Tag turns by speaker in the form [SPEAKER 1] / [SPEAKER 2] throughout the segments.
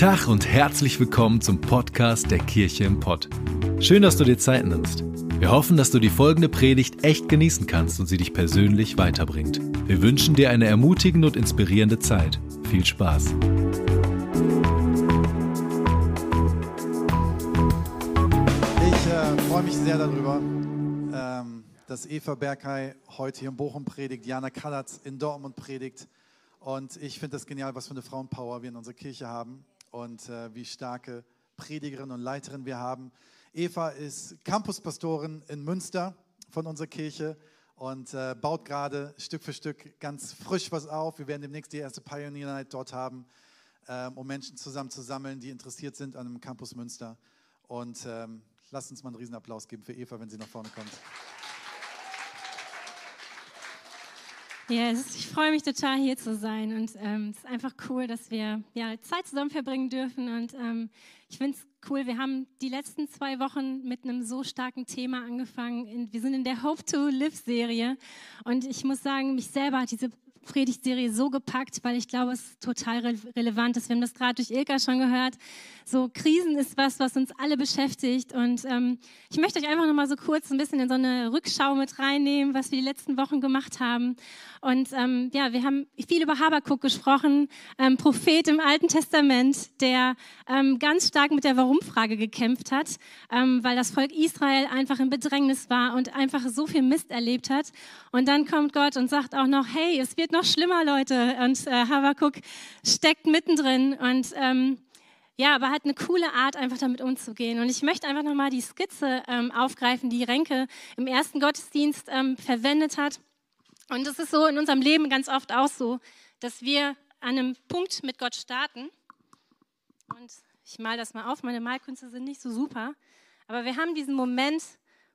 [SPEAKER 1] Tag und herzlich willkommen zum Podcast der Kirche im Pott. Schön, dass du dir Zeit nimmst. Wir hoffen, dass du die folgende Predigt echt genießen kannst und sie dich persönlich weiterbringt. Wir wünschen dir eine ermutigende und inspirierende Zeit. Viel Spaß.
[SPEAKER 2] Ich äh, freue mich sehr darüber, ähm, dass Eva Berkay heute hier in Bochum predigt, Jana Kallatz in Dortmund predigt. Und ich finde das genial, was für eine Frauenpower wir in unserer Kirche haben und äh, wie starke Predigerin und Leiterin wir haben. Eva ist Campuspastorin in Münster von unserer Kirche und äh, baut gerade Stück für Stück ganz frisch was auf. Wir werden demnächst die erste Pioneer Night dort haben, ähm, um Menschen zusammen zu sammeln, die interessiert sind an dem Campus Münster. Und ähm, lasst uns mal einen Riesenapplaus geben für Eva, wenn sie nach vorne kommt.
[SPEAKER 3] Ja, yes, ich freue mich total hier zu sein und ähm, es ist einfach cool, dass wir ja, Zeit zusammen verbringen dürfen und ähm, ich finde es cool, wir haben die letzten zwei Wochen mit einem so starken Thema angefangen. Wir sind in der Hope to Live Serie und ich muss sagen, mich selber hat diese Predigtserie so gepackt, weil ich glaube, es ist total re relevant ist. Wir haben das gerade durch Ilka schon gehört. So Krisen ist was, was uns alle beschäftigt. Und ähm, ich möchte euch einfach noch mal so kurz ein bisschen in so eine Rückschau mit reinnehmen, was wir die letzten Wochen gemacht haben. Und ähm, ja, wir haben viel über Habakuk gesprochen, ähm, Prophet im Alten Testament, der ähm, ganz stark mit der Warum-Frage gekämpft hat, ähm, weil das Volk Israel einfach in Bedrängnis war und einfach so viel Mist erlebt hat. Und dann kommt Gott und sagt auch noch, hey, es wird noch schlimmer, Leute. Und äh, Habakuk steckt mittendrin und ähm, ja, aber hat eine coole Art, einfach damit umzugehen. Und ich möchte einfach nochmal die Skizze ähm, aufgreifen, die Renke im ersten Gottesdienst ähm, verwendet hat. Und es ist so in unserem Leben ganz oft auch so, dass wir an einem Punkt mit Gott starten. Und ich mal das mal auf, meine Malkünste sind nicht so super. Aber wir haben diesen Moment,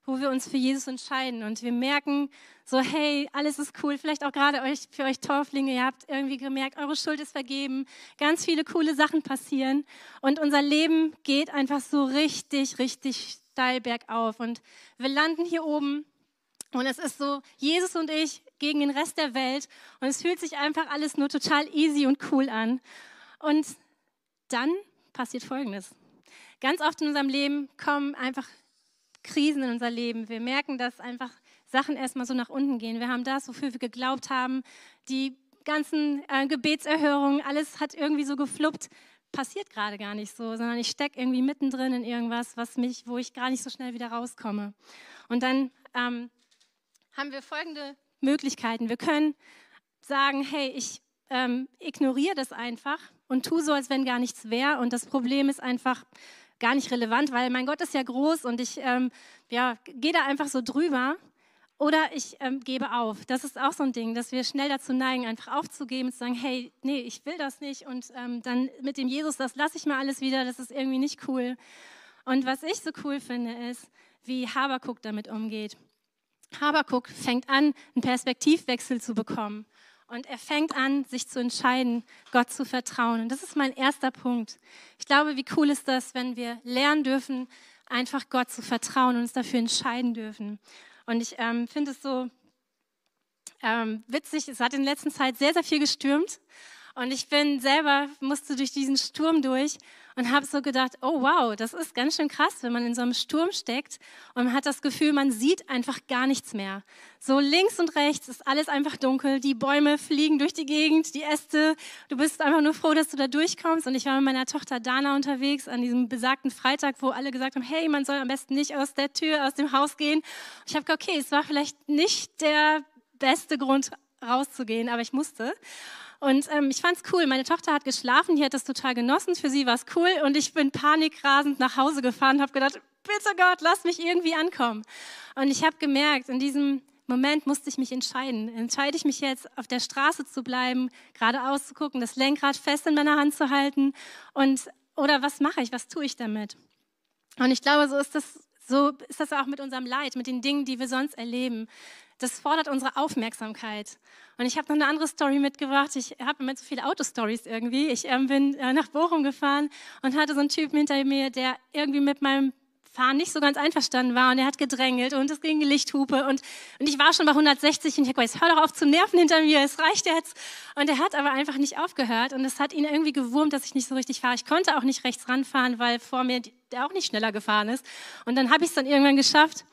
[SPEAKER 3] wo wir uns für Jesus entscheiden und wir merken so, hey, alles ist cool. Vielleicht auch gerade euch, für euch Torflinge, ihr habt irgendwie gemerkt, eure Schuld ist vergeben. Ganz viele coole Sachen passieren und unser Leben geht einfach so richtig, richtig steil bergauf und wir landen hier oben und es ist so, Jesus und ich gegen den Rest der Welt und es fühlt sich einfach alles nur total easy und cool an. Und dann passiert Folgendes. Ganz oft in unserem Leben kommen einfach Krisen in unser Leben. Wir merken, dass einfach Sachen erstmal so nach unten gehen. Wir haben das, wofür wir geglaubt haben, die ganzen äh, Gebetserhörungen, alles hat irgendwie so gefluppt. Passiert gerade gar nicht so, sondern ich stecke irgendwie mittendrin in irgendwas, was mich, wo ich gar nicht so schnell wieder rauskomme. Und dann ähm, haben wir folgende Möglichkeiten. Wir können sagen, hey, ich ähm, ignoriere das einfach und tu so, als wenn gar nichts wäre. Und das Problem ist einfach, gar nicht relevant, weil mein Gott ist ja groß und ich ähm, ja, gehe da einfach so drüber. Oder ich ähm, gebe auf. Das ist auch so ein Ding, dass wir schnell dazu neigen, einfach aufzugeben und zu sagen, hey, nee, ich will das nicht. Und ähm, dann mit dem Jesus, das lasse ich mal alles wieder, das ist irgendwie nicht cool. Und was ich so cool finde, ist, wie Habakuk damit umgeht. Habakuk fängt an, einen Perspektivwechsel zu bekommen. Und er fängt an, sich zu entscheiden, Gott zu vertrauen. Und das ist mein erster Punkt. Ich glaube, wie cool ist das, wenn wir lernen dürfen, einfach Gott zu vertrauen und uns dafür entscheiden dürfen. Und ich ähm, finde es so ähm, witzig, es hat in letzter Zeit sehr, sehr viel gestürmt. Und ich bin selber, musste durch diesen Sturm durch und habe so gedacht, oh wow, das ist ganz schön krass, wenn man in so einem Sturm steckt und man hat das Gefühl, man sieht einfach gar nichts mehr. So links und rechts ist alles einfach dunkel, die Bäume fliegen durch die Gegend, die Äste, du bist einfach nur froh, dass du da durchkommst. Und ich war mit meiner Tochter Dana unterwegs an diesem besagten Freitag, wo alle gesagt haben, hey, man soll am besten nicht aus der Tür, aus dem Haus gehen. Und ich habe gedacht, okay, es war vielleicht nicht der beste Grund rauszugehen, aber ich musste. Und ähm, ich fand's cool. Meine Tochter hat geschlafen, die hat das total genossen. Für sie war's cool. Und ich bin panikrasend nach Hause gefahren und habe gedacht, bitte Gott, lass mich irgendwie ankommen. Und ich habe gemerkt, in diesem Moment musste ich mich entscheiden. Entscheide ich mich jetzt, auf der Straße zu bleiben, geradeaus zu gucken, das Lenkrad fest in meiner Hand zu halten und oder was mache ich, was tue ich damit? Und ich glaube, so ist das, so ist das auch mit unserem Leid, mit den Dingen, die wir sonst erleben das fordert unsere Aufmerksamkeit. Und ich habe noch eine andere Story mitgebracht. Ich habe immer so viele Autostories irgendwie. Ich ähm, bin äh, nach Bochum gefahren und hatte so einen Typen hinter mir, der irgendwie mit meinem Fahren nicht so ganz einverstanden war und er hat gedrängelt und es ging Lichthupe und, und ich war schon bei 160 und ich habe gesagt, hör doch auf zu nerven hinter mir, es reicht jetzt. Und er hat aber einfach nicht aufgehört und es hat ihn irgendwie gewurmt, dass ich nicht so richtig fahre. Ich konnte auch nicht rechts ranfahren, weil vor mir der auch nicht schneller gefahren ist. Und dann habe ich es dann irgendwann geschafft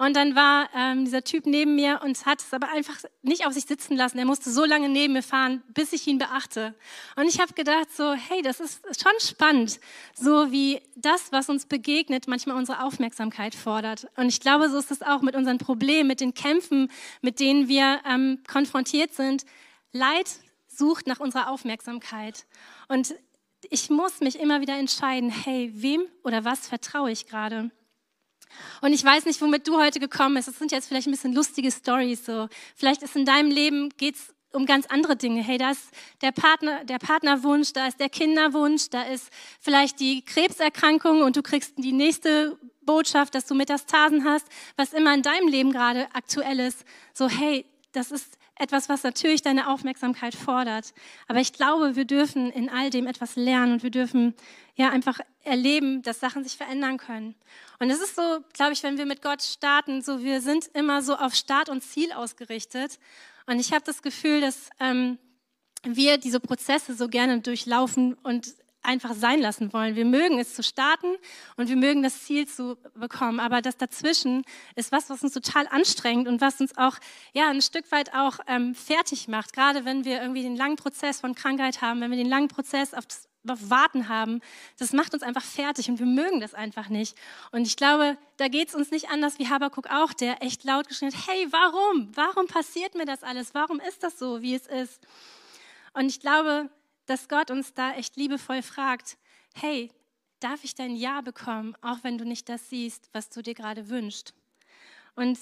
[SPEAKER 3] und dann war ähm, dieser Typ neben mir und hat es aber einfach nicht auf sich sitzen lassen. Er musste so lange neben mir fahren, bis ich ihn beachte. Und ich habe gedacht so, hey, das ist schon spannend, so wie das, was uns begegnet, manchmal unsere Aufmerksamkeit fordert. Und ich glaube, so ist es auch mit unseren Problemen, mit den Kämpfen, mit denen wir ähm, konfrontiert sind. Leid sucht nach unserer Aufmerksamkeit. Und ich muss mich immer wieder entscheiden, hey, wem oder was vertraue ich gerade? Und ich weiß nicht, womit du heute gekommen bist. Das sind jetzt vielleicht ein bisschen lustige Stories. So, vielleicht ist in deinem Leben geht's um ganz andere Dinge. Hey, da ist der Partner, der Partnerwunsch, da ist der Kinderwunsch, da ist vielleicht die Krebserkrankung und du kriegst die nächste Botschaft, dass du Metastasen hast, was immer in deinem Leben gerade aktuell ist. So, hey, das ist etwas, was natürlich deine Aufmerksamkeit fordert. Aber ich glaube, wir dürfen in all dem etwas lernen und wir dürfen ja einfach erleben, dass Sachen sich verändern können. Und es ist so, glaube ich, wenn wir mit Gott starten, so wir sind immer so auf Start und Ziel ausgerichtet. Und ich habe das Gefühl, dass ähm, wir diese Prozesse so gerne durchlaufen und einfach sein lassen wollen. Wir mögen es zu starten und wir mögen das Ziel zu bekommen, aber das dazwischen ist was, was uns total anstrengt und was uns auch ja ein Stück weit auch ähm, fertig macht. Gerade wenn wir irgendwie den langen Prozess von Krankheit haben, wenn wir den langen Prozess auf, das, auf Warten haben, das macht uns einfach fertig und wir mögen das einfach nicht. Und ich glaube, da geht es uns nicht anders wie Habakuk auch, der echt laut geschrien hat: Hey, warum? Warum passiert mir das alles? Warum ist das so, wie es ist? Und ich glaube, dass Gott uns da echt liebevoll fragt, hey, darf ich dein Ja bekommen, auch wenn du nicht das siehst, was du dir gerade wünschst? Und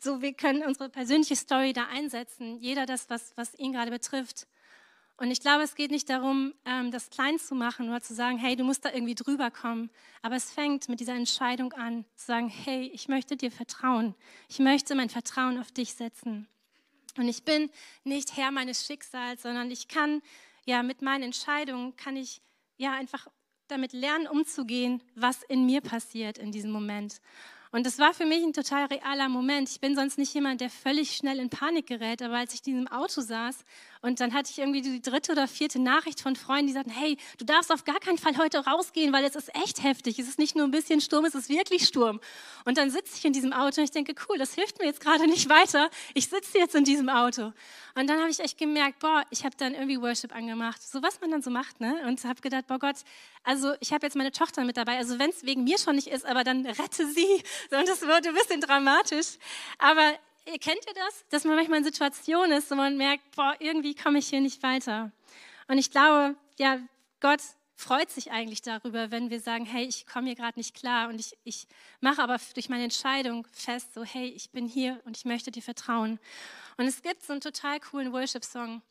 [SPEAKER 3] so, wir können unsere persönliche Story da einsetzen, jeder das, was, was ihn gerade betrifft. Und ich glaube, es geht nicht darum, ähm, das klein zu machen oder zu sagen, hey, du musst da irgendwie drüber kommen. Aber es fängt mit dieser Entscheidung an, zu sagen, hey, ich möchte dir vertrauen. Ich möchte mein Vertrauen auf dich setzen. Und ich bin nicht Herr meines Schicksals, sondern ich kann ja, mit meinen Entscheidungen kann ich ja einfach damit lernen, umzugehen, was in mir passiert in diesem Moment. Und das war für mich ein total realer Moment. Ich bin sonst nicht jemand, der völlig schnell in Panik gerät, aber als ich in diesem Auto saß und dann hatte ich irgendwie die dritte oder vierte Nachricht von Freunden, die sagten, hey, du darfst auf gar keinen Fall heute rausgehen, weil es ist echt heftig. Es ist nicht nur ein bisschen Sturm, es ist wirklich Sturm. Und dann sitze ich in diesem Auto und ich denke, cool, das hilft mir jetzt gerade nicht weiter. Ich sitze jetzt in diesem Auto. Und dann habe ich echt gemerkt, boah, ich habe dann irgendwie Worship angemacht. So was man dann so macht, ne? Und habe gedacht, boah Gott, also ich habe jetzt meine Tochter mit dabei. Also wenn es wegen mir schon nicht ist, aber dann rette sie. Und das wird ein bisschen dramatisch. Aber kennt ihr das? Dass man manchmal in Situationen ist, wo man merkt, boah, irgendwie komme ich hier nicht weiter. Und ich glaube, ja, Gott freut sich eigentlich darüber, wenn wir sagen, hey, ich komme hier gerade nicht klar und ich, ich mache aber durch meine Entscheidung fest, so, hey, ich bin hier und ich möchte dir vertrauen. Und es gibt so einen total coolen Worship-Song,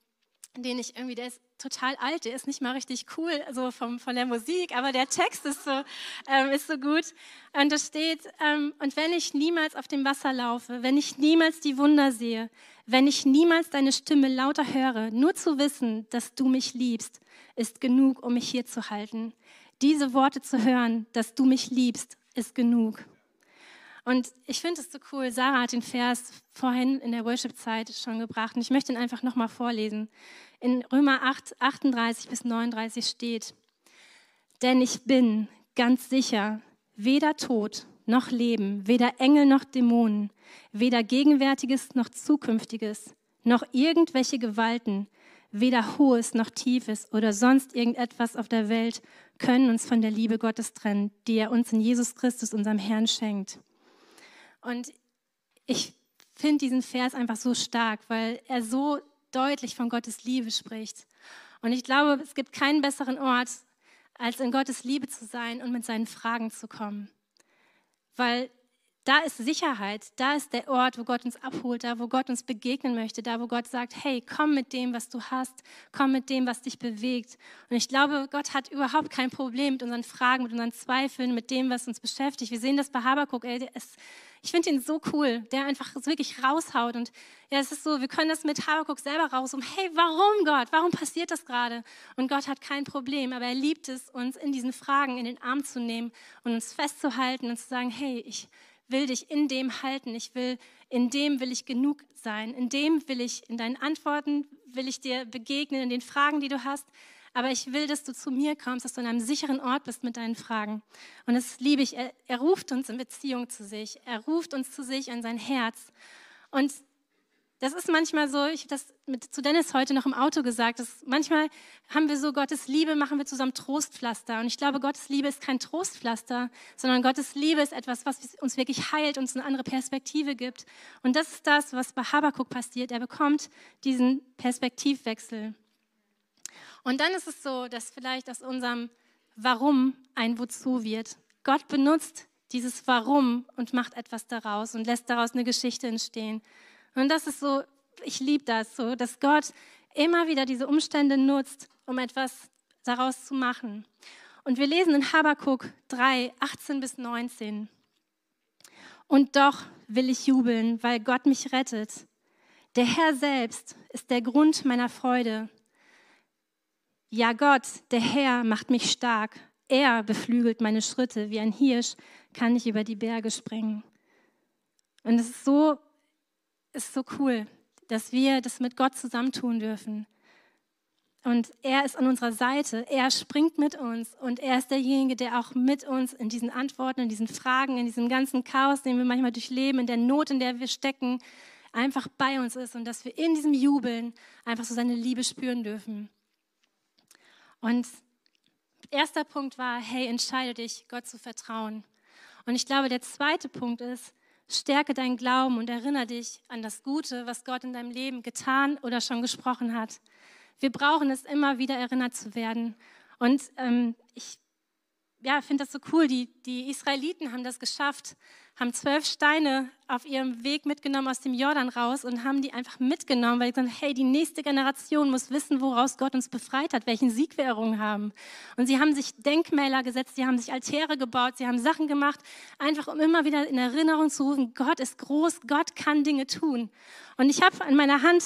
[SPEAKER 3] den ich irgendwie, der ist total alt, der ist nicht mal richtig cool, so vom, von der Musik, aber der Text ist so, ähm, ist so gut. Und da steht, ähm, und wenn ich niemals auf dem Wasser laufe, wenn ich niemals die Wunder sehe, wenn ich niemals deine Stimme lauter höre, nur zu wissen, dass du mich liebst, ist genug, um mich hier zu halten. Diese Worte zu hören, dass du mich liebst, ist genug. Und ich finde es so cool. Sarah hat den Vers vorhin in der Worship-Zeit schon gebracht und ich möchte ihn einfach nochmal vorlesen. In Römer 8, 38 bis 39 steht, denn ich bin ganz sicher, weder Tod noch Leben, weder Engel noch Dämonen, weder Gegenwärtiges noch Zukünftiges, noch irgendwelche Gewalten, weder Hohes noch Tiefes oder sonst irgendetwas auf der Welt können uns von der Liebe Gottes trennen, die er uns in Jesus Christus, unserem Herrn, schenkt. Und ich finde diesen Vers einfach so stark, weil er so deutlich von Gottes Liebe spricht. Und ich glaube, es gibt keinen besseren Ort, als in Gottes Liebe zu sein und mit seinen Fragen zu kommen. Weil da ist Sicherheit, da ist der Ort, wo Gott uns abholt, da, wo Gott uns begegnen möchte, da, wo Gott sagt, hey, komm mit dem, was du hast, komm mit dem, was dich bewegt. Und ich glaube, Gott hat überhaupt kein Problem mit unseren Fragen, mit unseren Zweifeln, mit dem, was uns beschäftigt. Wir sehen das bei Habakuk, ey, ist, ich finde ihn so cool, der einfach wirklich raushaut. Und ja, es ist so, wir können das mit Habakuk selber raus, um, hey, warum Gott? Warum passiert das gerade? Und Gott hat kein Problem, aber er liebt es, uns in diesen Fragen in den Arm zu nehmen und uns festzuhalten und zu sagen, hey, ich will dich in dem halten. Ich will, in dem will ich genug sein. In dem will ich, in deinen Antworten will ich dir begegnen, in den Fragen, die du hast. Aber ich will, dass du zu mir kommst, dass du an einem sicheren Ort bist mit deinen Fragen. Und das liebe ich. Er, er ruft uns in Beziehung zu sich. Er ruft uns zu sich an sein Herz. Und das ist manchmal so, ich habe das mit, zu Dennis heute noch im Auto gesagt, dass manchmal haben wir so Gottes Liebe, machen wir zusammen Trostpflaster. Und ich glaube, Gottes Liebe ist kein Trostpflaster, sondern Gottes Liebe ist etwas, was uns wirklich heilt, uns eine andere Perspektive gibt. Und das ist das, was bei Habakuk passiert. Er bekommt diesen Perspektivwechsel. Und dann ist es so, dass vielleicht aus unserem Warum ein Wozu wird. Gott benutzt dieses Warum und macht etwas daraus und lässt daraus eine Geschichte entstehen. Und das ist so, ich liebe das so, dass Gott immer wieder diese Umstände nutzt, um etwas daraus zu machen. Und wir lesen in Habakkuk 3, 18 bis 19. Und doch will ich jubeln, weil Gott mich rettet. Der Herr selbst ist der Grund meiner Freude. Ja, Gott, der Herr macht mich stark. Er beflügelt meine Schritte. Wie ein Hirsch kann ich über die Berge springen. Und es ist so ist so cool, dass wir das mit Gott zusammentun dürfen. Und er ist an unserer Seite, er springt mit uns und er ist derjenige, der auch mit uns in diesen Antworten, in diesen Fragen, in diesem ganzen Chaos, den wir manchmal durchleben, in der Not, in der wir stecken, einfach bei uns ist und dass wir in diesem Jubeln einfach so seine Liebe spüren dürfen. Und erster Punkt war, hey, entscheide dich, Gott zu vertrauen. Und ich glaube, der zweite Punkt ist, Stärke deinen Glauben und erinnere dich an das Gute, was Gott in deinem Leben getan oder schon gesprochen hat. Wir brauchen es immer wieder erinnert zu werden. Und ähm, ich ja, finde das so cool. Die, die Israeliten haben das geschafft, haben zwölf Steine auf ihrem Weg mitgenommen aus dem Jordan raus und haben die einfach mitgenommen, weil sie gesagt hey, die nächste Generation muss wissen, woraus Gott uns befreit hat, welchen Sieg wir errungen haben. Und sie haben sich Denkmäler gesetzt, sie haben sich Altäre gebaut, sie haben Sachen gemacht, einfach um immer wieder in Erinnerung zu rufen, Gott ist groß, Gott kann Dinge tun. Und ich habe an meiner Hand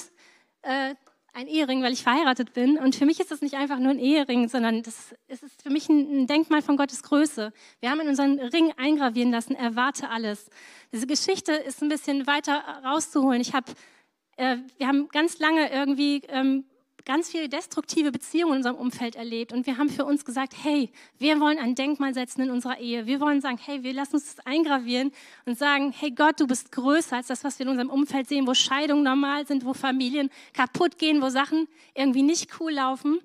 [SPEAKER 3] äh, ein Ehering, weil ich verheiratet bin. Und für mich ist das nicht einfach nur ein Ehering, sondern das ist für mich ein Denkmal von Gottes Größe. Wir haben in unseren Ring eingravieren lassen, erwarte alles. Diese Geschichte ist ein bisschen weiter rauszuholen. Ich habe, äh, wir haben ganz lange irgendwie ähm, ganz viele destruktive Beziehungen in unserem Umfeld erlebt und wir haben für uns gesagt, hey, wir wollen ein Denkmal setzen in unserer Ehe. Wir wollen sagen, hey, wir lassen uns das eingravieren und sagen, hey Gott, du bist größer als das, was wir in unserem Umfeld sehen, wo Scheidungen normal sind, wo Familien kaputt gehen, wo Sachen irgendwie nicht cool laufen.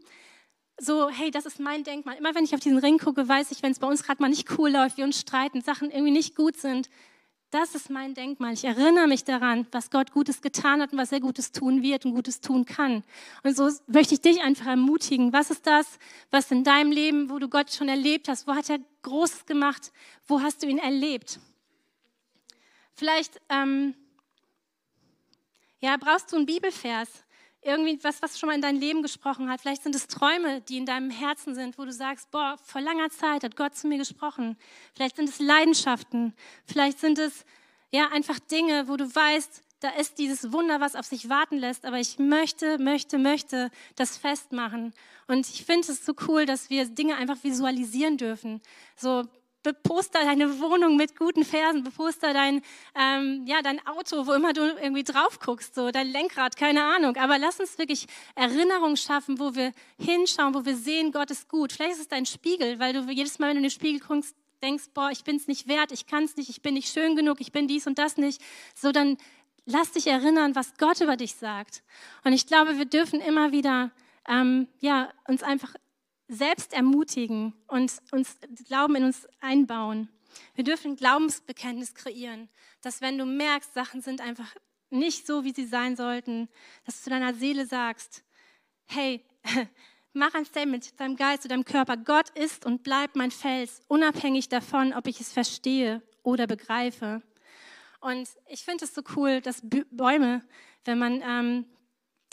[SPEAKER 3] So, hey, das ist mein Denkmal. Immer wenn ich auf diesen Ring gucke, weiß ich, wenn es bei uns gerade mal nicht cool läuft, wir uns streiten, Sachen irgendwie nicht gut sind, das ist mein Denkmal. Ich erinnere mich daran, was Gott Gutes getan hat und was er Gutes tun wird und Gutes tun kann. Und so möchte ich dich einfach ermutigen. Was ist das, was in deinem Leben, wo du Gott schon erlebt hast? Wo hat er Großes gemacht? Wo hast du ihn erlebt? Vielleicht ähm, ja, brauchst du einen Bibelvers, irgendwie was, was schon mal in dein Leben gesprochen hat. Vielleicht sind es Träume, die in deinem Herzen sind, wo du sagst, boah, vor langer Zeit hat Gott zu mir gesprochen. Vielleicht sind es Leidenschaften. Vielleicht sind es ja einfach Dinge, wo du weißt, da ist dieses Wunder, was auf sich warten lässt, aber ich möchte, möchte, möchte das festmachen. Und ich finde es so cool, dass wir Dinge einfach visualisieren dürfen. So beposter deine Wohnung mit guten Versen, beposter dein, ähm, ja, dein Auto, wo immer du irgendwie drauf guckst, so dein Lenkrad, keine Ahnung. Aber lass uns wirklich Erinnerungen schaffen, wo wir hinschauen, wo wir sehen, Gott ist gut. Vielleicht ist es dein Spiegel, weil du jedes Mal, wenn du in den Spiegel guckst, denkst, boah, ich bin es nicht wert, ich kann es nicht, ich bin nicht schön genug, ich bin dies und das nicht. So, dann lass dich erinnern, was Gott über dich sagt. Und ich glaube, wir dürfen immer wieder ähm, ja, uns einfach selbst ermutigen und uns Glauben in uns einbauen. Wir dürfen Glaubensbekenntnis kreieren, dass wenn du merkst, Sachen sind einfach nicht so, wie sie sein sollten, dass du zu deiner Seele sagst, hey, mach ein Statement deinem Geist, zu deinem Körper, Gott ist und bleibt mein Fels, unabhängig davon, ob ich es verstehe oder begreife. Und ich finde es so cool, dass Bäume, wenn man ähm,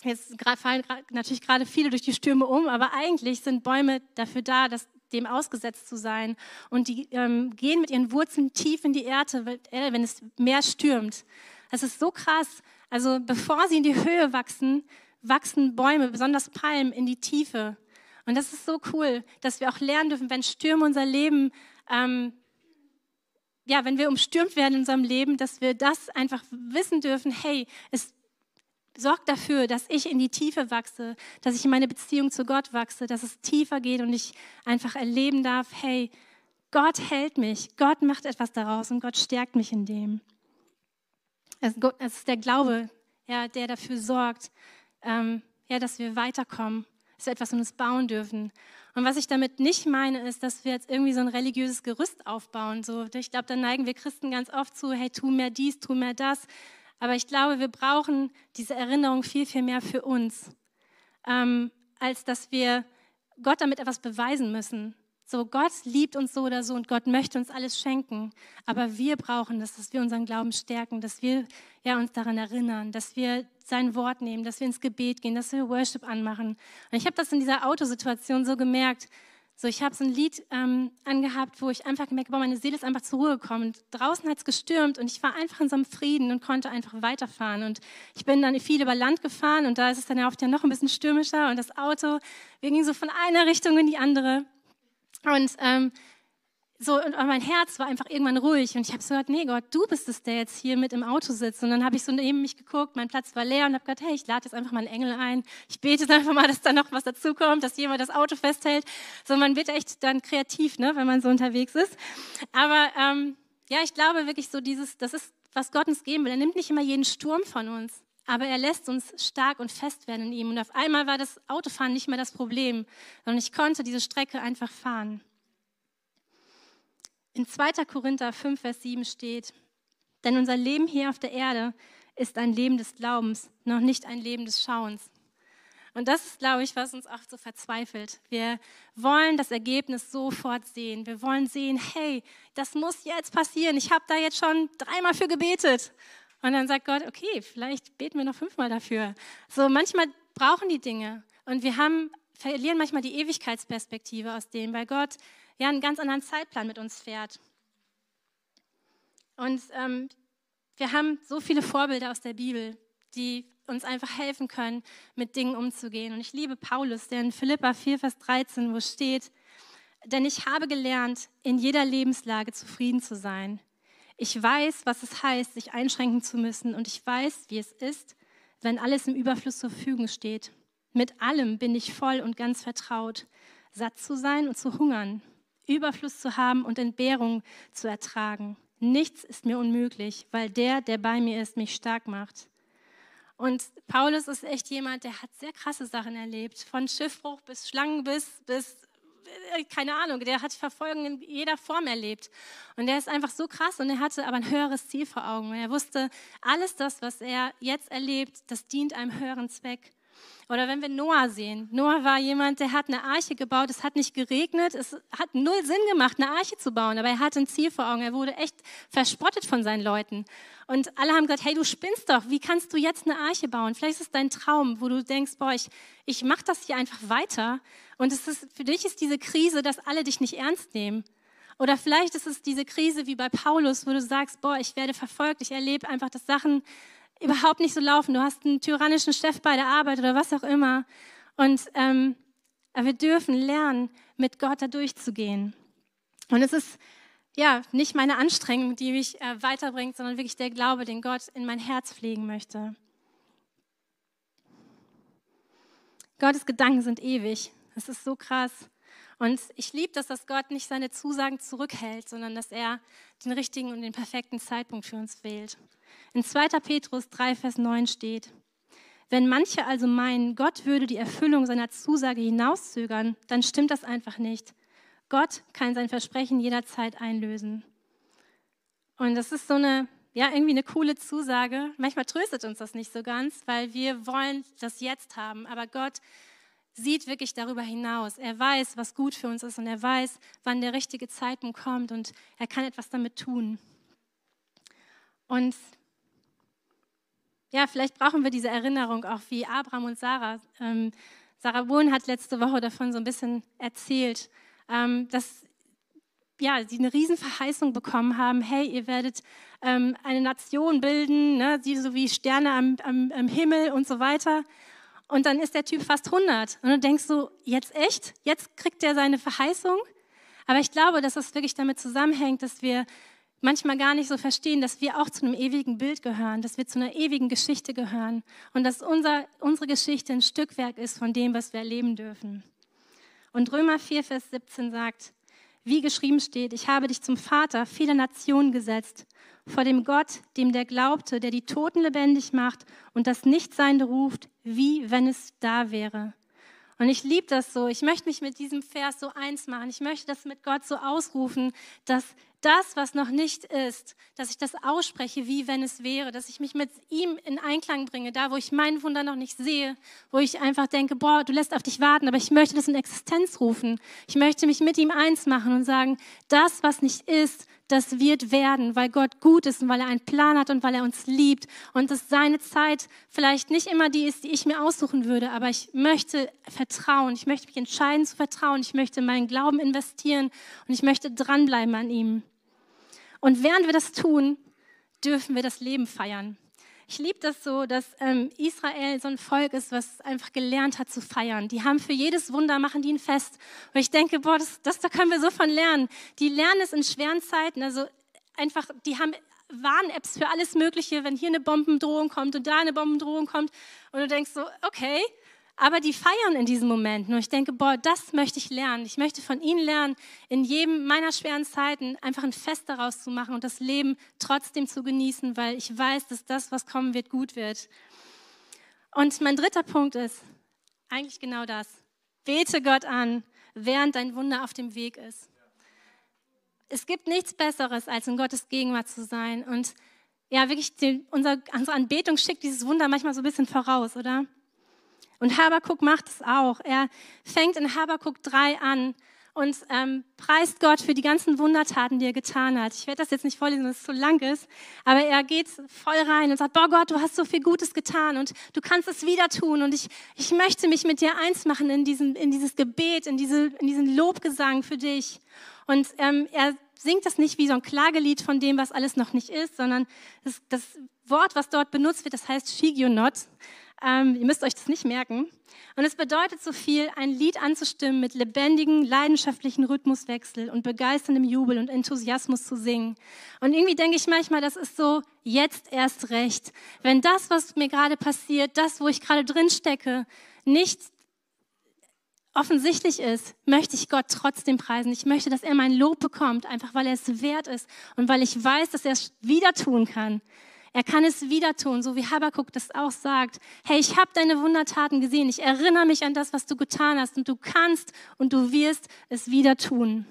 [SPEAKER 3] jetzt fallen natürlich gerade viele durch die Stürme um, aber eigentlich sind Bäume dafür da, dass dem ausgesetzt zu sein. Und die ähm, gehen mit ihren Wurzeln tief in die Erde, äh, wenn es mehr stürmt. Das ist so krass. Also bevor sie in die Höhe wachsen, wachsen Bäume, besonders Palmen, in die Tiefe. Und das ist so cool, dass wir auch lernen dürfen, wenn Stürme unser Leben, ähm, ja, wenn wir umstürmt werden in unserem Leben, dass wir das einfach wissen dürfen, hey, es sorgt dafür, dass ich in die Tiefe wachse, dass ich in meine Beziehung zu Gott wachse, dass es tiefer geht und ich einfach erleben darf, hey, Gott hält mich, Gott macht etwas daraus und Gott stärkt mich in dem. Es ist der Glaube, ja, der dafür sorgt, ähm, ja, dass wir weiterkommen, dass wir etwas um uns bauen dürfen. Und was ich damit nicht meine, ist, dass wir jetzt irgendwie so ein religiöses Gerüst aufbauen. So, ich glaube, da neigen wir Christen ganz oft zu, hey, tu mehr dies, tu mehr das. Aber ich glaube, wir brauchen diese Erinnerung viel, viel mehr für uns, ähm, als dass wir Gott damit etwas beweisen müssen. So, Gott liebt uns so oder so und Gott möchte uns alles schenken. Aber wir brauchen das, dass wir unseren Glauben stärken, dass wir ja, uns daran erinnern, dass wir sein Wort nehmen, dass wir ins Gebet gehen, dass wir Worship anmachen. Und ich habe das in dieser Autosituation so gemerkt. So, ich habe so ein Lied ähm, angehabt, wo ich einfach gemerkt habe, meine Seele ist einfach zur Ruhe gekommen. Und draußen hat es gestürmt und ich war einfach in so einem Frieden und konnte einfach weiterfahren. Und ich bin dann viel über Land gefahren und da ist es dann ja oft ja noch ein bisschen stürmischer und das Auto, wir gingen so von einer Richtung in die andere. Und ähm, so, und mein Herz war einfach irgendwann ruhig und ich habe so gesagt, nee Gott, du bist es, der jetzt hier mit im Auto sitzt. Und dann habe ich so neben mich geguckt, mein Platz war leer und habe gesagt, hey, ich lade jetzt einfach mal einen Engel ein. Ich bete jetzt einfach mal, dass da noch was dazukommt, dass jemand das Auto festhält. So, man wird echt dann kreativ, ne, wenn man so unterwegs ist. Aber ähm, ja, ich glaube wirklich so dieses, das ist, was Gott uns geben will. Er nimmt nicht immer jeden Sturm von uns, aber er lässt uns stark und fest werden in ihm. Und auf einmal war das Autofahren nicht mehr das Problem, sondern ich konnte diese Strecke einfach fahren. In 2. Korinther 5, Vers 7 steht, denn unser Leben hier auf der Erde ist ein Leben des Glaubens, noch nicht ein Leben des Schauens. Und das ist, glaube ich, was uns oft so verzweifelt. Wir wollen das Ergebnis sofort sehen. Wir wollen sehen, hey, das muss jetzt passieren. Ich habe da jetzt schon dreimal für gebetet. Und dann sagt Gott, okay, vielleicht beten wir noch fünfmal dafür. So manchmal brauchen die Dinge. Und wir haben, verlieren manchmal die Ewigkeitsperspektive aus dem, weil Gott ja, einen ganz anderen Zeitplan mit uns fährt. Und ähm, wir haben so viele Vorbilder aus der Bibel, die uns einfach helfen können, mit Dingen umzugehen. Und ich liebe Paulus, der in Philippa 4, Vers 13, wo steht, denn ich habe gelernt, in jeder Lebenslage zufrieden zu sein. Ich weiß, was es heißt, sich einschränken zu müssen und ich weiß, wie es ist, wenn alles im Überfluss zur Verfügung steht. Mit allem bin ich voll und ganz vertraut, satt zu sein und zu hungern, Überfluss zu haben und Entbehrung zu ertragen. Nichts ist mir unmöglich, weil der, der bei mir ist, mich stark macht. Und Paulus ist echt jemand, der hat sehr krasse Sachen erlebt. Von Schiffbruch bis Schlangenbiss bis, äh, keine Ahnung, der hat Verfolgung in jeder Form erlebt. Und der ist einfach so krass und er hatte aber ein höheres Ziel vor Augen. Und er wusste, alles das, was er jetzt erlebt, das dient einem höheren Zweck. Oder wenn wir Noah sehen. Noah war jemand, der hat eine Arche gebaut. Es hat nicht geregnet. Es hat null Sinn gemacht, eine Arche zu bauen. Aber er hatte ein Ziel vor Augen. Er wurde echt verspottet von seinen Leuten. Und alle haben gesagt, hey, du spinnst doch. Wie kannst du jetzt eine Arche bauen? Vielleicht ist es dein Traum, wo du denkst, boah, ich, ich mache das hier einfach weiter. Und es ist, für dich ist diese Krise, dass alle dich nicht ernst nehmen. Oder vielleicht ist es diese Krise wie bei Paulus, wo du sagst, boah, ich werde verfolgt. Ich erlebe einfach, dass Sachen überhaupt nicht so laufen. Du hast einen tyrannischen Chef bei der Arbeit oder was auch immer. Und ähm, wir dürfen lernen, mit Gott da durchzugehen. Und es ist ja nicht meine Anstrengung, die mich äh, weiterbringt, sondern wirklich der Glaube, den Gott in mein Herz pflegen möchte. Gottes Gedanken sind ewig. Das ist so krass. Und ich liebe das, dass Gott nicht seine Zusagen zurückhält, sondern dass er den richtigen und den perfekten Zeitpunkt für uns wählt. In 2. Petrus 3, Vers 9 steht, wenn manche also meinen, Gott würde die Erfüllung seiner Zusage hinauszögern, dann stimmt das einfach nicht. Gott kann sein Versprechen jederzeit einlösen. Und das ist so eine, ja, irgendwie eine coole Zusage. Manchmal tröstet uns das nicht so ganz, weil wir wollen das jetzt haben. Aber Gott sieht wirklich darüber hinaus. Er weiß, was gut für uns ist und er weiß, wann der richtige Zeitpunkt kommt und er kann etwas damit tun. Und ja, vielleicht brauchen wir diese Erinnerung auch wie Abraham und Sarah. Ähm, Sarah Bohn hat letzte Woche davon so ein bisschen erzählt, ähm, dass ja, sie eine Riesenverheißung bekommen haben, hey, ihr werdet ähm, eine Nation bilden, ne, die so wie Sterne am, am, am Himmel und so weiter. Und dann ist der Typ fast 100. Und du denkst so, jetzt echt? Jetzt kriegt er seine Verheißung? Aber ich glaube, dass das wirklich damit zusammenhängt, dass wir manchmal gar nicht so verstehen, dass wir auch zu einem ewigen Bild gehören, dass wir zu einer ewigen Geschichte gehören und dass unser, unsere Geschichte ein Stückwerk ist von dem, was wir erleben dürfen. Und Römer 4, Vers 17 sagt, wie geschrieben steht, ich habe dich zum Vater vieler Nationen gesetzt, vor dem Gott, dem der glaubte, der die Toten lebendig macht und das Nichtseinende ruft, wie wenn es da wäre. Und ich liebe das so. Ich möchte mich mit diesem Vers so eins machen. Ich möchte das mit Gott so ausrufen, dass das, was noch nicht ist, dass ich das ausspreche, wie wenn es wäre, dass ich mich mit ihm in Einklang bringe, da wo ich mein Wunder noch nicht sehe, wo ich einfach denke, boah, du lässt auf dich warten, aber ich möchte das in Existenz rufen. Ich möchte mich mit ihm eins machen und sagen, das, was nicht ist, das wird werden, weil Gott gut ist und weil er einen Plan hat und weil er uns liebt und dass seine Zeit vielleicht nicht immer die ist, die ich mir aussuchen würde, aber ich möchte vertrauen, ich möchte mich entscheiden zu vertrauen, ich möchte meinen Glauben investieren und ich möchte dranbleiben an ihm. Und während wir das tun, dürfen wir das Leben feiern. Ich liebe das so, dass ähm, Israel so ein Volk ist, was einfach gelernt hat zu feiern. Die haben für jedes Wunder, machen die ein Fest. Und ich denke, boah, das, das da können wir so von lernen. Die lernen es in schweren Zeiten. Also einfach, die haben Warn-Apps für alles Mögliche, wenn hier eine Bombendrohung kommt und da eine Bombendrohung kommt. Und du denkst so, okay, aber die feiern in diesen Momenten. Und ich denke, boah, das möchte ich lernen. Ich möchte von ihnen lernen, in jedem meiner schweren Zeiten einfach ein Fest daraus zu machen und das Leben trotzdem zu genießen, weil ich weiß, dass das, was kommen wird, gut wird. Und mein dritter Punkt ist eigentlich genau das. Bete Gott an, während dein Wunder auf dem Weg ist. Es gibt nichts Besseres, als in Gottes Gegenwart zu sein. Und ja, wirklich, die, unser, unsere Anbetung schickt dieses Wunder manchmal so ein bisschen voraus, oder? Und Habakuk macht es auch. Er fängt in Habakuk 3 an und ähm, preist Gott für die ganzen Wundertaten, die er getan hat. Ich werde das jetzt nicht vorlesen, weil es so lang ist, aber er geht voll rein und sagt, boah Gott, du hast so viel Gutes getan und du kannst es wieder tun und ich, ich möchte mich mit dir eins machen in, diesen, in dieses Gebet, in, diese, in diesen Lobgesang für dich. Und ähm, er singt das nicht wie so ein Klagelied von dem, was alles noch nicht ist, sondern das, das Wort, was dort benutzt wird, das heißt Shigionot. Ähm, ihr müsst euch das nicht merken. Und es bedeutet so viel, ein Lied anzustimmen mit lebendigen, leidenschaftlichen Rhythmuswechsel und begeisterndem Jubel und Enthusiasmus zu singen. Und irgendwie denke ich manchmal, das ist so jetzt erst recht. Wenn das, was mir gerade passiert, das, wo ich gerade drin stecke, nicht offensichtlich ist, möchte ich Gott trotzdem preisen. Ich möchte, dass er mein Lob bekommt, einfach weil er es wert ist und weil ich weiß, dass er es wieder tun kann. Er kann es wieder tun, so wie Habakkuk das auch sagt. Hey, ich habe deine Wundertaten gesehen. Ich erinnere mich an das, was du getan hast. Und du kannst und du wirst es wieder tun.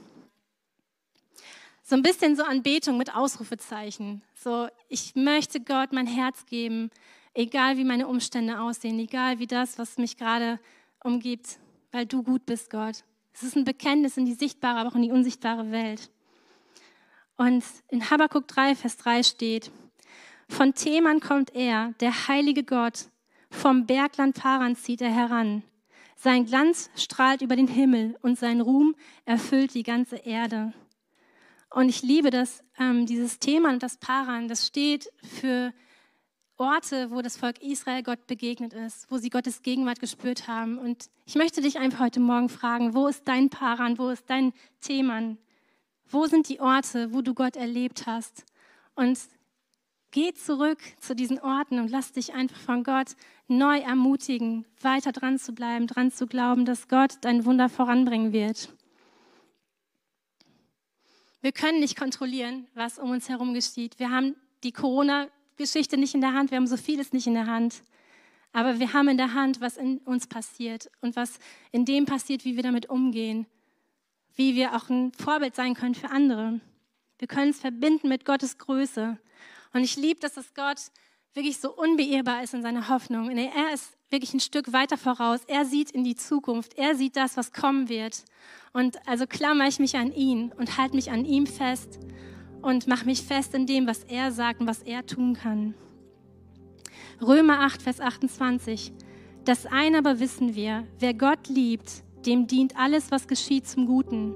[SPEAKER 3] So ein bisschen so Anbetung mit Ausrufezeichen. So, ich möchte Gott mein Herz geben, egal wie meine Umstände aussehen, egal wie das, was mich gerade umgibt, weil du gut bist, Gott. Es ist ein Bekenntnis in die sichtbare, aber auch in die unsichtbare Welt. Und in Habakkuk 3, Vers 3 steht, von Theman kommt er, der heilige Gott. Vom Bergland Paran zieht er heran. Sein Glanz strahlt über den Himmel und sein Ruhm erfüllt die ganze Erde. Und ich liebe das, ähm, dieses Thema und das Paran, das steht für Orte, wo das Volk Israel Gott begegnet ist, wo sie Gottes Gegenwart gespürt haben. Und ich möchte dich einfach heute Morgen fragen, wo ist dein Paran, wo ist dein Theman? Wo sind die Orte, wo du Gott erlebt hast? Und Geh zurück zu diesen Orten und lass dich einfach von Gott neu ermutigen, weiter dran zu bleiben, dran zu glauben, dass Gott dein Wunder voranbringen wird. Wir können nicht kontrollieren, was um uns herum geschieht. Wir haben die Corona-Geschichte nicht in der Hand, wir haben so vieles nicht in der Hand. Aber wir haben in der Hand, was in uns passiert und was in dem passiert, wie wir damit umgehen, wie wir auch ein Vorbild sein können für andere. Wir können es verbinden mit Gottes Größe. Und ich liebe, dass das Gott wirklich so unbeirrbar ist in seiner Hoffnung. Er ist wirklich ein Stück weiter voraus. Er sieht in die Zukunft. Er sieht das, was kommen wird. Und also klammer ich mich an ihn und halte mich an ihm fest und mache mich fest in dem, was er sagt und was er tun kann. Römer 8, Vers 28. Das eine aber wissen wir, wer Gott liebt, dem dient alles, was geschieht, zum Guten.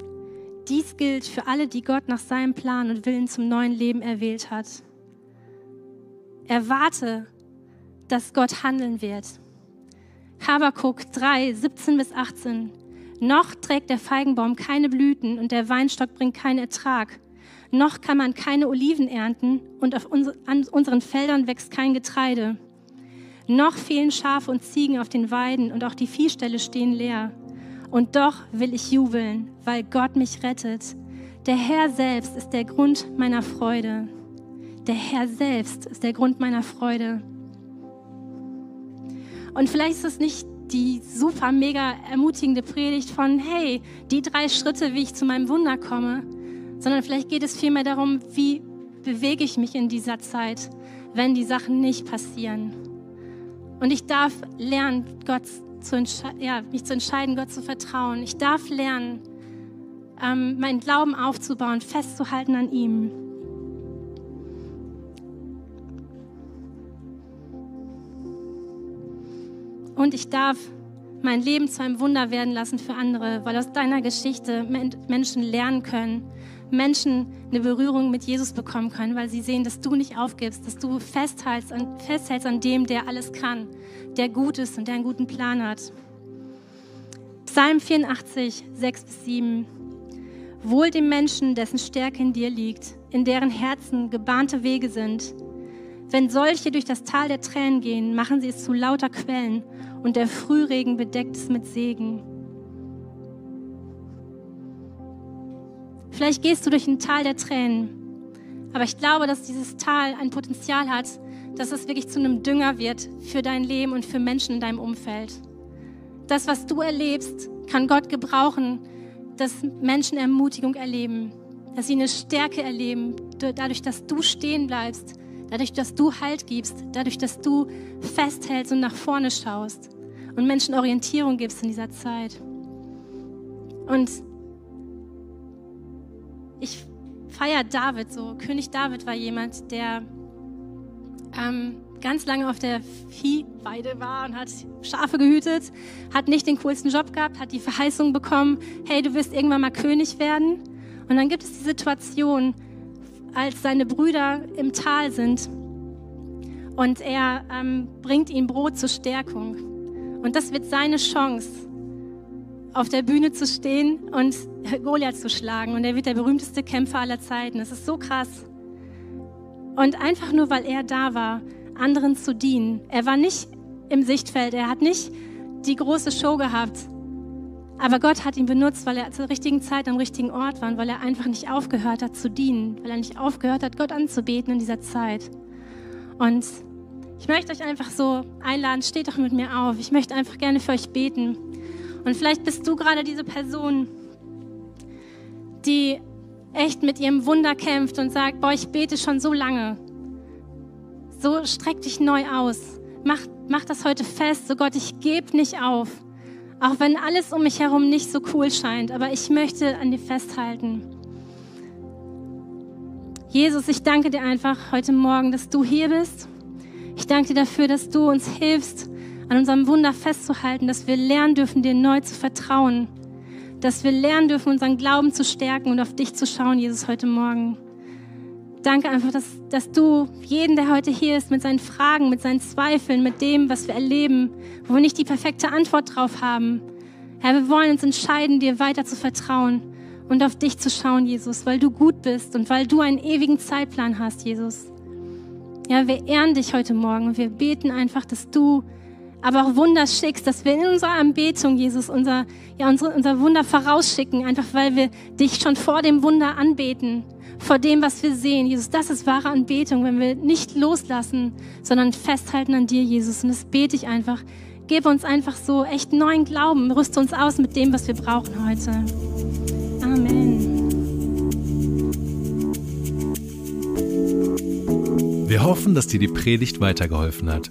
[SPEAKER 3] Dies gilt für alle, die Gott nach seinem Plan und Willen zum neuen Leben erwählt hat. Erwarte, dass Gott handeln wird. Habakuk 3, 17 bis 18. Noch trägt der Feigenbaum keine Blüten und der Weinstock bringt keinen Ertrag. Noch kann man keine Oliven ernten und auf uns, an unseren Feldern wächst kein Getreide. Noch fehlen Schafe und Ziegen auf den Weiden und auch die Viehställe stehen leer. Und doch will ich jubeln, weil Gott mich rettet. Der Herr selbst ist der Grund meiner Freude. Der Herr selbst ist der Grund meiner Freude. Und vielleicht ist es nicht die super mega ermutigende Predigt von, hey, die drei Schritte, wie ich zu meinem Wunder komme, sondern vielleicht geht es vielmehr darum, wie bewege ich mich in dieser Zeit, wenn die Sachen nicht passieren. Und ich darf lernen, Gott zu ja, mich zu entscheiden, Gott zu vertrauen. Ich darf lernen, ähm, meinen Glauben aufzubauen, festzuhalten an ihm. Und ich darf mein Leben zu einem Wunder werden lassen für andere, weil aus deiner Geschichte Menschen lernen können, Menschen eine Berührung mit Jesus bekommen können, weil sie sehen, dass du nicht aufgibst, dass du festhältst an, festhältst an dem, der alles kann, der gut ist und der einen guten Plan hat. Psalm 84, 6 bis 7. Wohl dem Menschen, dessen Stärke in dir liegt, in deren Herzen gebahnte Wege sind. Wenn solche durch das Tal der Tränen gehen, machen sie es zu lauter Quellen und der Frühregen bedeckt es mit Segen. Vielleicht gehst du durch ein Tal der Tränen, aber ich glaube, dass dieses Tal ein Potenzial hat, dass es wirklich zu einem Dünger wird für dein Leben und für Menschen in deinem Umfeld. Das, was du erlebst, kann Gott gebrauchen, dass Menschen Ermutigung erleben, dass sie eine Stärke erleben, dadurch, dass du stehen bleibst, dadurch, dass du Halt gibst, dadurch, dass du festhältst und nach vorne schaust und Menschen Orientierung gibst in dieser Zeit. Und ich feiere David so. König David war jemand, der ähm, ganz lange auf der Viehweide war und hat Schafe gehütet, hat nicht den coolsten Job gehabt, hat die Verheißung bekommen, hey, du wirst irgendwann mal König werden. Und dann gibt es die Situation, als seine Brüder im Tal sind und er ähm, bringt ihnen Brot zur Stärkung. Und das wird seine Chance, auf der Bühne zu stehen und Goliath zu schlagen. Und er wird der berühmteste Kämpfer aller Zeiten. Das ist so krass. Und einfach nur, weil er da war, anderen zu dienen. Er war nicht im Sichtfeld, er hat nicht die große Show gehabt. Aber Gott hat ihn benutzt, weil er zur richtigen Zeit am richtigen Ort war und weil er einfach nicht aufgehört hat zu dienen, weil er nicht aufgehört hat, Gott anzubeten in dieser Zeit. Und ich möchte euch einfach so einladen, steht doch mit mir auf. Ich möchte einfach gerne für euch beten. Und vielleicht bist du gerade diese Person, die echt mit ihrem Wunder kämpft und sagt, boah, ich bete schon so lange. So streck dich neu aus. Mach, mach das heute fest. So Gott, ich gebe nicht auf. Auch wenn alles um mich herum nicht so cool scheint, aber ich möchte an dir festhalten. Jesus, ich danke dir einfach heute Morgen, dass du hier bist. Ich danke dir dafür, dass du uns hilfst, an unserem Wunder festzuhalten, dass wir lernen dürfen, dir neu zu vertrauen dass wir lernen dürfen, unseren Glauben zu stärken und auf dich zu schauen, Jesus, heute Morgen. Danke einfach, dass, dass du jeden, der heute hier ist, mit seinen Fragen, mit seinen Zweifeln, mit dem, was wir erleben, wo wir nicht die perfekte Antwort drauf haben. Herr, wir wollen uns entscheiden, dir weiter zu vertrauen und auf dich zu schauen, Jesus, weil du gut bist und weil du einen ewigen Zeitplan hast, Jesus. Ja, wir ehren dich heute Morgen und wir beten einfach, dass du aber auch Wunder schickst, dass wir in unserer Anbetung, Jesus, unser, ja, unsere, unser Wunder vorausschicken, einfach weil wir dich schon vor dem Wunder anbeten, vor dem, was wir sehen. Jesus, das ist wahre Anbetung, wenn wir nicht loslassen, sondern festhalten an dir, Jesus. Und das bete ich einfach. Gib uns einfach so echt neuen Glauben, rüste uns aus mit dem, was wir brauchen heute. Amen.
[SPEAKER 1] Wir hoffen, dass dir die Predigt weitergeholfen hat.